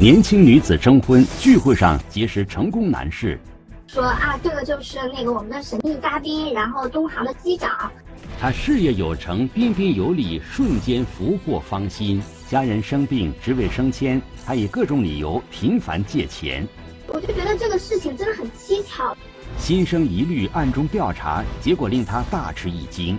年轻女子征婚聚会上结识成功男士，说啊，这个就是那个我们的神秘嘉宾，然后东航的机长。他事业有成，彬彬有礼，瞬间俘获芳心。家人生病，职位升迁，他以各种理由频繁借钱。我就觉得这个事情真的很蹊跷。心生疑虑，暗中调查，结果令他大吃一惊。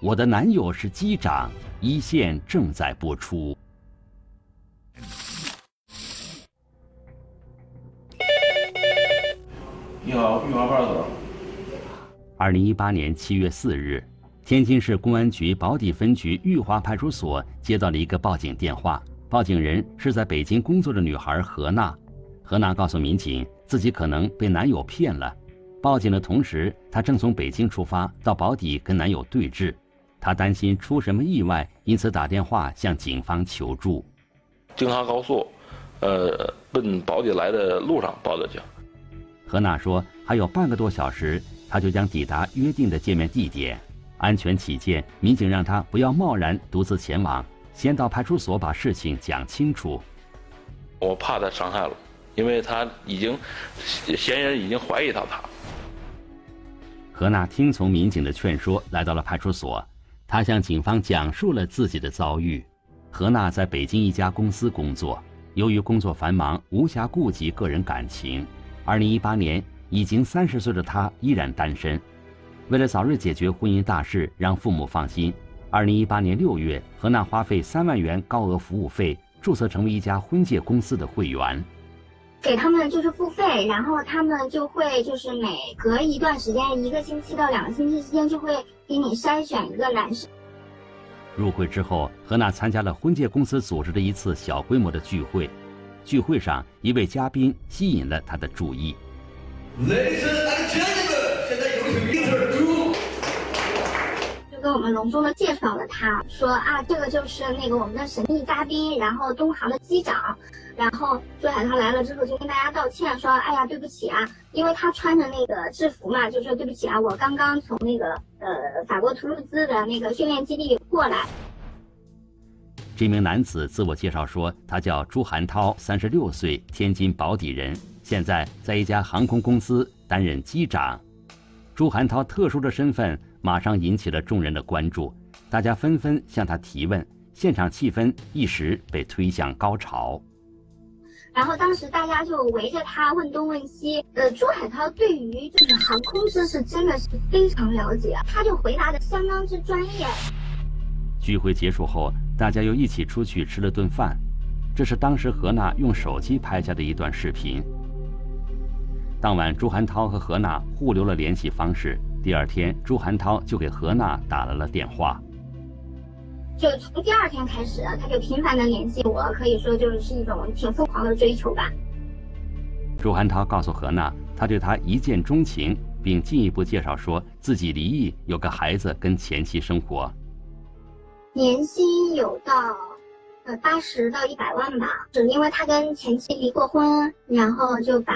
我的男友是机长，一线正在播出。你好，玉华派出所。二零一八年七月四日，天津市公安局宝坻分局玉华派出所接到了一个报警电话，报警人是在北京工作的女孩何娜。何娜告诉民警，自己可能被男友骗了。报警的同时，她正从北京出发到宝坻跟男友对峙，她担心出什么意外，因此打电话向警方求助。京哈高速，呃，奔宝坻来的路上报的警。何娜说：“还有半个多小时，她就将抵达约定的见面地点。安全起见，民警让她不要贸然独自前往，先到派出所把事情讲清楚。我怕他伤害了，因为他已经嫌疑人已经怀疑到他。”何娜听从民警的劝说，来到了派出所。她向警方讲述了自己的遭遇。何娜在北京一家公司工作，由于工作繁忙，无暇顾及个人感情。二零一八年，已经三十岁的他依然单身。为了早日解决婚姻大事，让父母放心，二零一八年六月，何娜花费三万元高额服务费注册成为一家婚介公司的会员，给他们就是付费，然后他们就会就是每隔一段时间，一个星期到两个星期之间，就会给你筛选一个男生。入会之后，何娜参加了婚介公司组织的一次小规模的聚会。聚会上，一位嘉宾吸引了他的注意。就跟我们隆重的介绍了他，说啊，这个就是那个我们的神秘嘉宾，然后东航的机长。然后朱海涛来了之后，就跟大家道歉，说，哎呀，对不起啊，因为他穿着那个制服嘛，就说对不起啊，我刚刚从那个呃法国图卢兹的那个训练基地过来。这名男子自我介绍说，他叫朱寒涛，三十六岁，天津宝坻人，现在在一家航空公司担任机长。朱寒涛特殊的身份马上引起了众人的关注，大家纷纷向他提问，现场气氛一时被推向高潮。然后当时大家就围着他问东问西，呃，朱海涛对于就是航空知识真的是非常了解，他就回答的相当之专业。聚会结束后。大家又一起出去吃了顿饭，这是当时何娜用手机拍下的一段视频。当晚，朱寒涛和何娜互留了联系方式。第二天，朱寒涛就给何娜打来了电话。就从第二天开始，他就频繁的联系我，可以说就是一种挺疯狂的追求吧。朱寒涛告诉何娜，他对她一见钟情，并进一步介绍说自己离异，有个孩子跟前妻生活。年薪有到，呃八十到一百万吧，只因为他跟前妻离过婚，然后就把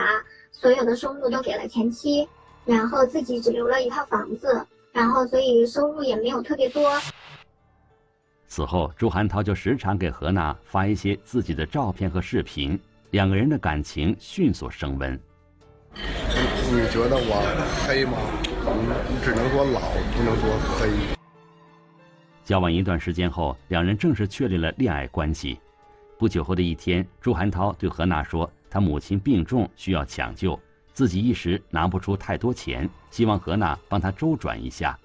所有的收入都给了前妻，然后自己只留了一套房子，然后所以收入也没有特别多。此后，朱涵涛就时常给何娜发一些自己的照片和视频，两个人的感情迅速升温。你觉得我黑吗？你只能说老，不能说黑。交往一段时间后，两人正式确立了恋爱关系。不久后的一天，朱寒涛对何娜说：“他母亲病重，需要抢救，自己一时拿不出太多钱，希望何娜帮他周转一下。”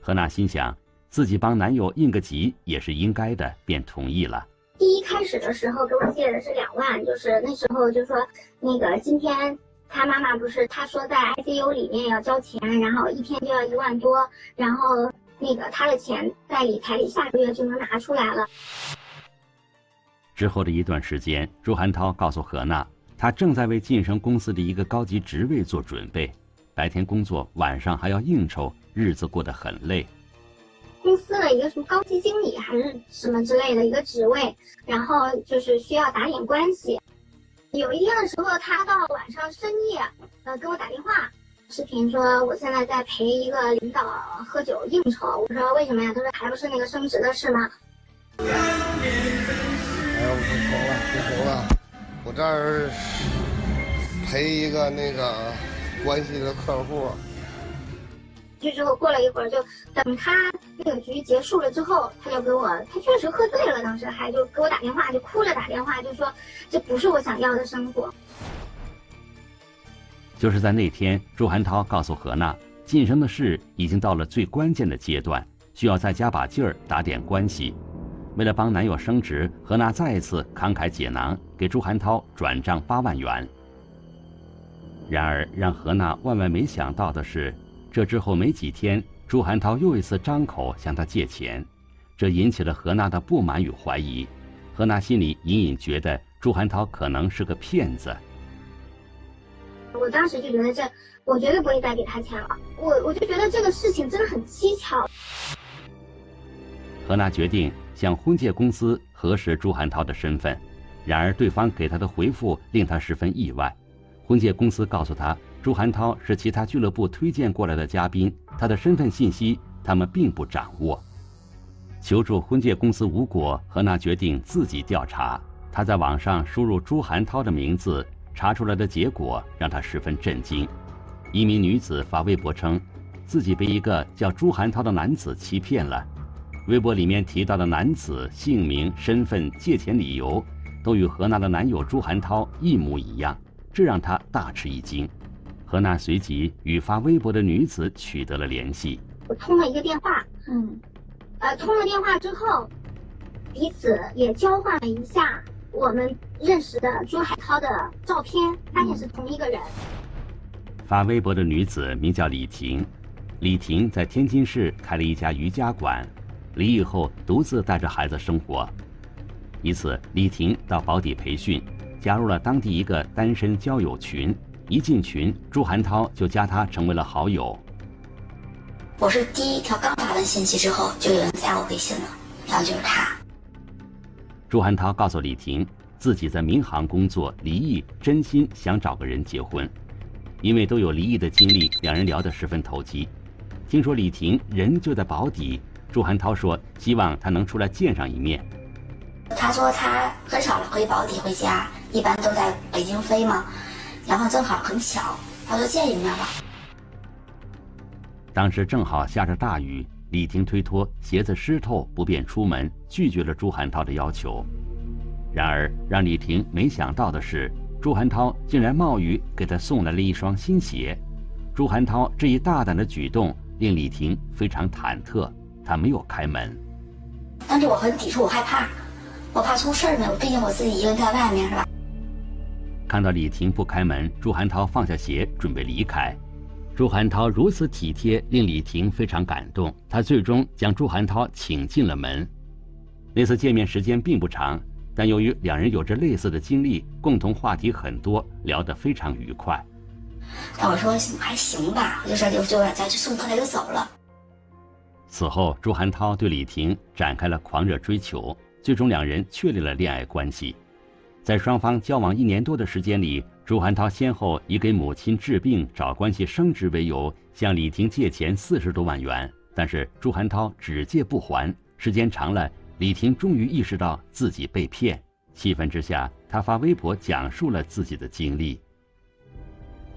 何娜心想，自己帮男友应个急也是应该的，便同意了。第一开始的时候给我借的是两万，就是那时候就说那个今天他妈妈不是他说在 ICU 里面要交钱，然后一天就要一万多，然后。那个他的钱在理财里下个月就能拿出来了。之后的一段时间，朱涵涛告诉何娜，他正在为晋升公司的一个高级职位做准备，白天工作，晚上还要应酬，日子过得很累。公司的一个什么高级经理还是什么之类的一个职位，然后就是需要打点关系。有一天的时候，他到晚上深夜，呃，给我打电话。视频说，我现在在陪一个领导喝酒应酬。我说为什么呀？他说还不是那个升职的事吗？哎呀，我不行了，不行了，我这儿陪一个那个关系的客户。去之后过了一会儿，就等他那个局结束了之后，他就给我，他确实喝醉了，当时还就给我打电话，就哭着打电话，就说这不是我想要的生活。就是在那天，朱寒涛告诉何娜，晋升的事已经到了最关键的阶段，需要再加把劲儿，打点关系。为了帮男友升职，何娜再一次慷慨解囊，给朱寒涛转账八万元。然而，让何娜万万没想到的是，这之后没几天，朱寒涛又一次张口向她借钱，这引起了何娜的不满与怀疑。何娜心里隐隐觉得朱寒涛可能是个骗子。我当时就觉得这，我绝对不会再给他钱了。我我就觉得这个事情真的很蹊跷。何娜决定向婚介公司核实朱寒涛的身份，然而对方给她的回复令她十分意外。婚介公司告诉她，朱寒涛是其他俱乐部推荐过来的嘉宾，他的身份信息他们并不掌握。求助婚介公司无果，何娜决定自己调查。她在网上输入朱寒涛的名字。查出来的结果让他十分震惊。一名女子发微博称，自己被一个叫朱寒涛的男子欺骗了。微博里面提到的男子姓名、身份、借钱理由，都与何娜的男友朱寒涛一模一样，这让她大吃一惊。何娜随即与发微博的女子取得了联系。我通了一个电话，嗯，呃，通了电话之后，彼此也交换了一下。我们认识的朱海涛的照片，发现是同一个人。发微博的女子名叫李婷，李婷在天津市开了一家瑜伽馆，离异后独自带着孩子生活。一次，李婷到保底培训，加入了当地一个单身交友群。一进群，朱涵涛就加她成为了好友。我是第一条刚发完信息之后，就有人加我微信了，然后就是他。朱汉涛告诉李婷，自己在民航工作，离异，真心想找个人结婚。因为都有离异的经历，两人聊得十分投机。听说李婷人就在保底，朱汉涛说希望她能出来见上一面。他说他很少回保底回家，一般都在北京飞嘛。然后正好很巧，他说见一面吧。当时正好下着大雨。李婷推脱鞋子湿透不便出门，拒绝了朱寒涛的要求。然而，让李婷没想到的是，朱寒涛竟然冒雨给她送来了一双新鞋。朱寒涛这一大胆的举动令李婷非常忐忑，她没有开门。但是我很抵触，我害怕，我怕出事儿呢。毕竟我自己一个人在外面，是吧？看到李婷不开门，朱寒涛放下鞋准备离开。朱寒涛如此体贴，令李婷非常感动。她最终将朱寒涛请进了门。那次见面时间并不长，但由于两人有着类似的经历，共同话题很多，聊得非常愉快。但我说还行吧，我就说就就咱去送他，他就走了。此后，朱寒涛对李婷展开了狂热追求，最终两人确立了恋爱关系。在双方交往一年多的时间里。朱寒涛先后以给母亲治病、找关系升职为由，向李婷借钱四十多万元，但是朱寒涛只借不还。时间长了，李婷终于意识到自己被骗，气愤之下，她发微博讲述了自己的经历。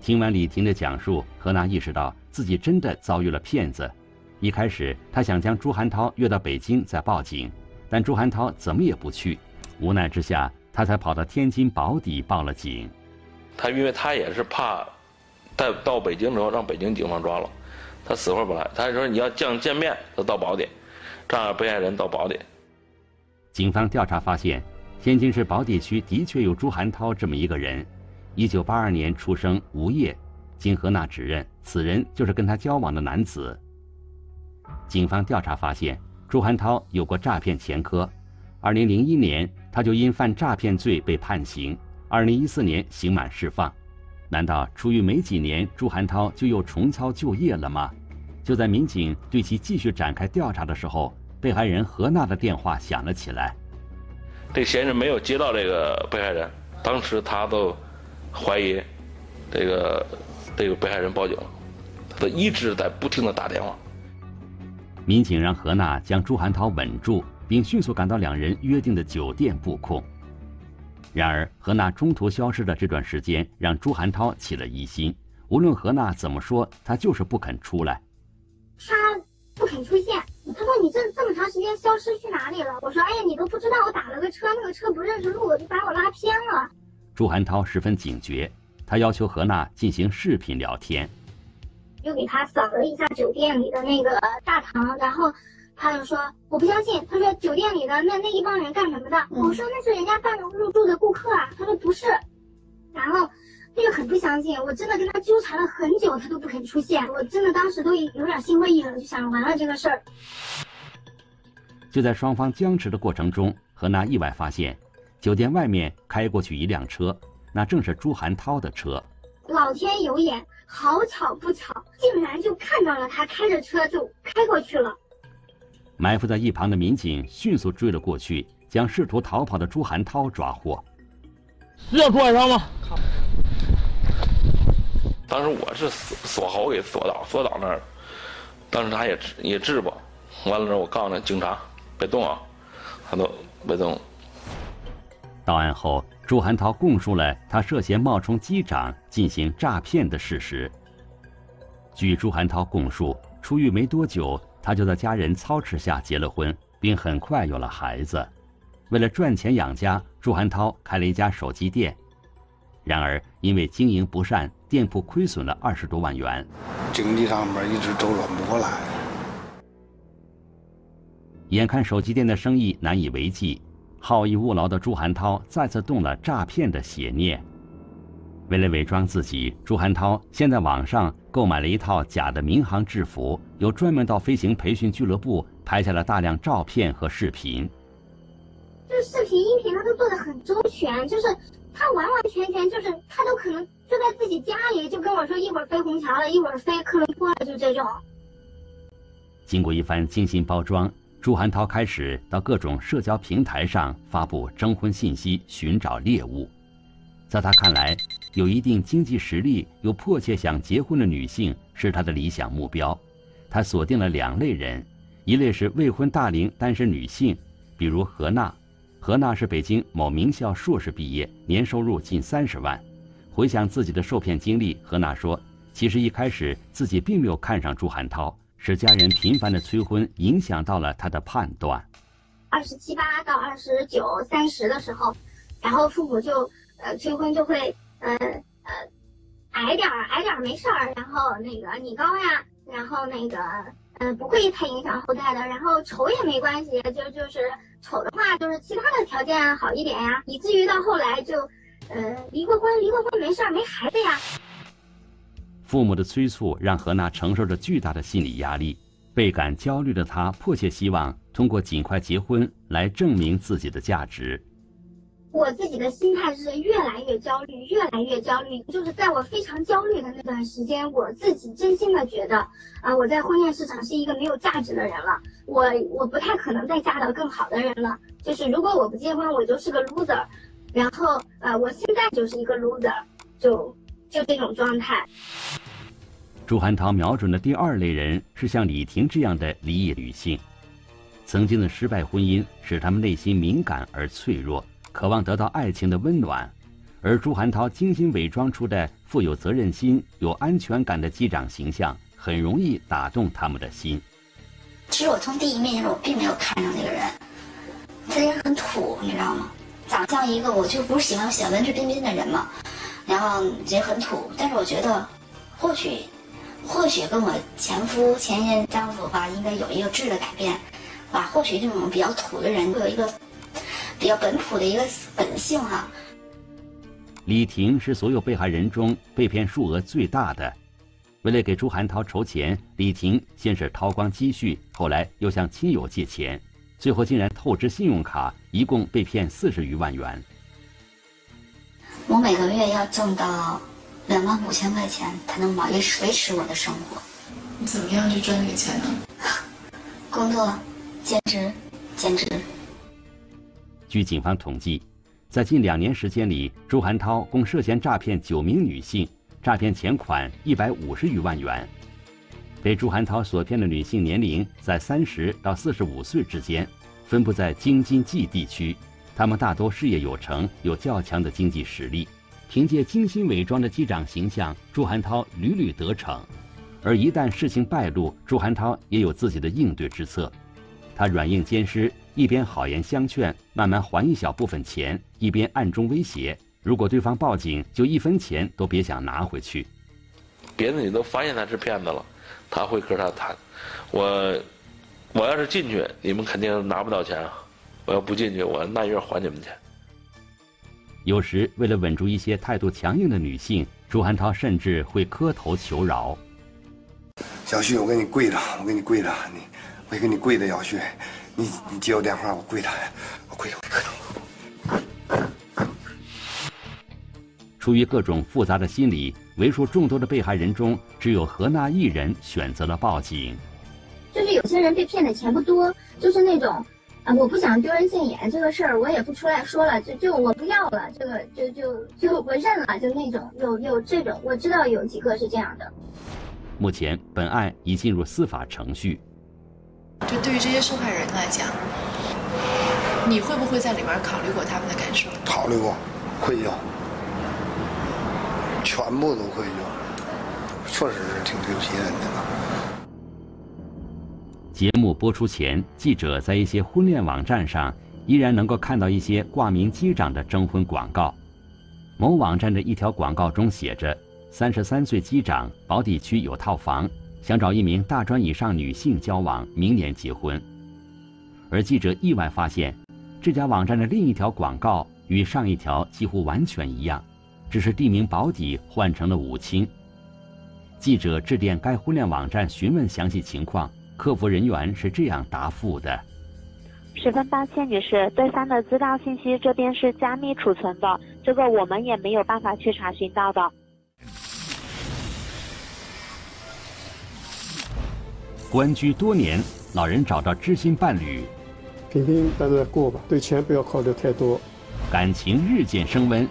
听完李婷的讲述，何娜意识到自己真的遭遇了骗子。一开始，她想将朱寒涛约到北京再报警，但朱寒涛怎么也不去，无奈之下，她才跑到天津保底报了警。他因为他也是怕，带到北京之后让北京警方抓了，他死活不来。他说你要见见面，他到保点，让被害人到保点。警方调查发现，天津市宝坻区的确有朱寒涛这么一个人，一九八二年出生，无业。经何娜指认，此人就是跟他交往的男子。警方调查发现，朱寒涛有过诈骗前科，二零零一年他就因犯诈骗罪被判刑。二零一四年刑满释放，难道出狱没几年，朱寒涛就又重操旧业了吗？就在民警对其继续展开调查的时候，被害人何娜的电话响了起来。这嫌疑人没有接到这个被害人，当时他都怀疑这个这个被害人报警了，他一直在不停的打电话。民警让何娜将朱寒涛稳住，并迅速赶到两人约定的酒店布控。然而，何娜中途消失的这段时间，让朱寒涛起了疑心。无论何娜怎么说，他就是不肯出来。他不肯出现。他说：“你这这么长时间消失去哪里了？”我说：“哎呀，你都不知道我打了个车，那个车不认识路，就把我拉偏了。”朱寒涛十分警觉，他要求何娜进行视频聊天。又给他扫了一下酒店里的那个大堂，然后他就说：“我不相信。”他说：“酒店里的那那一帮人干什么的？”我说：“那是人家办入住的顾客啊。”他说：“不是。”然后他就很不相信。我真的跟他纠缠了很久，他都不肯出现。我真的当时都有点心灰意冷，就想完了这个事儿。就在双方僵持的过程中，何娜意外发现，酒店外面开过去一辆车，那正是朱寒涛的车。老天有眼，好巧不巧，竟然就看到了他开着车就开过去了。埋伏在一旁的民警迅速追了过去，将试图逃跑的朱寒涛抓获。是叫朱海涛吗？当时我是锁锁喉给锁到锁到那儿，当时他也也治吧，完了之后我告诉那警察别动啊，他都别动。到案后。朱寒涛供述了他涉嫌冒充机长进行诈骗的事实。据朱寒涛供述，出狱没多久，他就在家人操持下结了婚，并很快有了孩子。为了赚钱养家，朱寒涛开了一家手机店。然而，因为经营不善，店铺亏损了二十多万元，经济上面一直周转不过来。眼看手机店的生意难以为继。好逸恶劳的朱寒涛再次动了诈骗的邪念。为了伪装自己，朱寒涛先在网上购买了一套假的民航制服，又专门到飞行培训俱乐部拍下了大量照片和视频。这视频、音频他都做的很周全，就是他完完全全就是他都可能就在自己家里就跟我说，一会儿飞虹桥了，一会儿飞科伦坡了，就这种。经过一番精心包装。朱寒涛开始到各种社交平台上发布征婚信息，寻找猎物。在他看来，有一定经济实力又迫切想结婚的女性是他的理想目标。他锁定了两类人：一类是未婚大龄单身女性，比如何娜。何娜是北京某名校硕士毕业，年收入近三十万。回想自己的受骗经历，何娜说：“其实一开始自己并没有看上朱寒涛。”是家人频繁的催婚影响到了他的判断。二十七八到二十九、三十的时候，然后父母就呃催婚就会呃呃矮点儿矮点儿没事儿，然后那个你高呀，然后那个呃不会太影响后代的，然后丑也没关系，就就是丑的话就是其他的条件好一点呀，以至于到后来就呃离过婚，离过婚没事儿，没孩子呀。父母的催促让何娜承受着巨大的心理压力，倍感焦虑的她迫切希望通过尽快结婚来证明自己的价值。我自己的心态是越来越焦虑，越来越焦虑。就是在我非常焦虑的那段时间，我自己真心的觉得，啊，我在婚恋市场是一个没有价值的人了。我我不太可能再嫁到更好的人了。就是如果我不结婚，我就是个 loser。然后，呃，我现在就是一个 loser，就就这种状态。朱寒涛瞄准的第二类人是像李婷这样的离异女性，曾经的失败婚姻使他们内心敏感而脆弱，渴望得到爱情的温暖，而朱涵涛精心伪装出的富有责任心、有安全感的机长形象，很容易打动他们的心。其实我从第一面我并没有看上这个人，这人很土，你知道吗？长相一个我就不是喜欢喜欢文质彬彬的人嘛，然后也很土，但是我觉得，或许。或许跟我前夫前任丈夫吧，应该有一个质的改变，吧？或许这种比较土的人会有一个比较本土的一个本性哈。李婷是所有被害人中被骗数额最大的。为了给朱寒涛筹钱，李婷先是掏光积蓄，后来又向亲友借钱，最后竟然透支信用卡，一共被骗四十余万元。我每个月要挣到。两万五千块钱才能维持维持我的生活。你怎么样去赚这个钱呢？工作、兼职、兼职。据警方统计，在近两年时间里，朱寒涛共涉嫌诈骗九名女性，诈骗钱款一百五十余万元。被朱寒涛所骗的女性年龄在三十到四十五岁之间，分布在京津冀地区，她们大多事业有成，有较强的经济实力，凭借精心伪装的机长形象，朱寒涛屡屡得逞。而一旦事情败露，朱寒涛也有自己的应对之策。他软硬兼施，一边好言相劝，慢慢还一小部分钱，一边暗中威胁：如果对方报警，就一分钱都别想拿回去。别的你都发现他是骗子了，他会和他谈。我，我要是进去，你们肯定拿不到钱啊。我要不进去，我按月还你们钱。有时为了稳住一些态度强硬的女性，朱寒涛甚至会磕头求饶。小旭，我给你跪着，我给你跪着，你。我给你跪的，小旭，你你接我电话，我跪他，我跪我磕头。出于各种复杂的心理，为数众多的被害人中，只有何娜一人选择了报警。就是有些人被骗的钱不多，就是那种，啊，我不想丢人现眼，这个事儿我也不出来说了，就就我不要了，这个就就就我认了，就那种有有这种，我知道有几个是这样的。目前，本案已进入司法程序。就对于这些受害人来讲，你会不会在里面考虑过他们的感受？考虑过，愧疚，全部都愧疚，确实是挺丢心的。节目播出前，记者在一些婚恋网站上依然能够看到一些挂名机长的征婚广告。某网站的一条广告中写着：“三十三岁机长，保底区有套房。”想找一名大专以上女性交往，明年结婚。而记者意外发现，这家网站的另一条广告与上一条几乎完全一样，只是地名保底换成了武清。记者致电该婚恋网站询问详细情况，客服人员是这样答复的：“十分抱歉，女士，对方的资料信息这边是加密储存的，这个我们也没有办法去查询到的。”关居多年，老人找到知心伴侣，平平淡淡过吧，对钱不要考虑太多。感情日渐升温，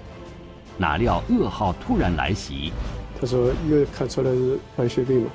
哪料噩耗突然来袭。他说：“又看出来是白血病嘛。”